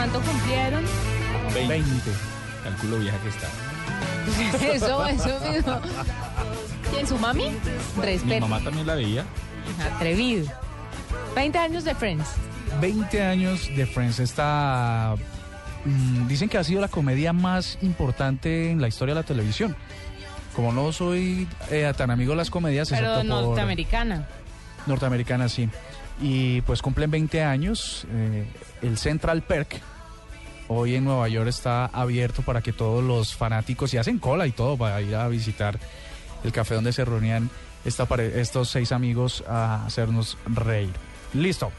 ¿Cuánto cumplieron? 20. Calculo vieja que está. Eso, eso mismo. ¿Quién, su mami? Mi Respeto. mamá también la veía. Atrevido. 20 años de Friends. 20 años de Friends. Esta. mm, dicen que ha sido la comedia más importante en la historia de la televisión. Como no soy eh, tan amigo de las comedias, Pero excepto por norteamericana. norteamericana, sí. Y pues cumplen 20 años. eh, el Central Perk hoy en Nueva York está abierto para que todos los fanáticos y hacen cola y todo para ir a visitar el café donde se reunían estos seis amigos a hacernos reír. Listo.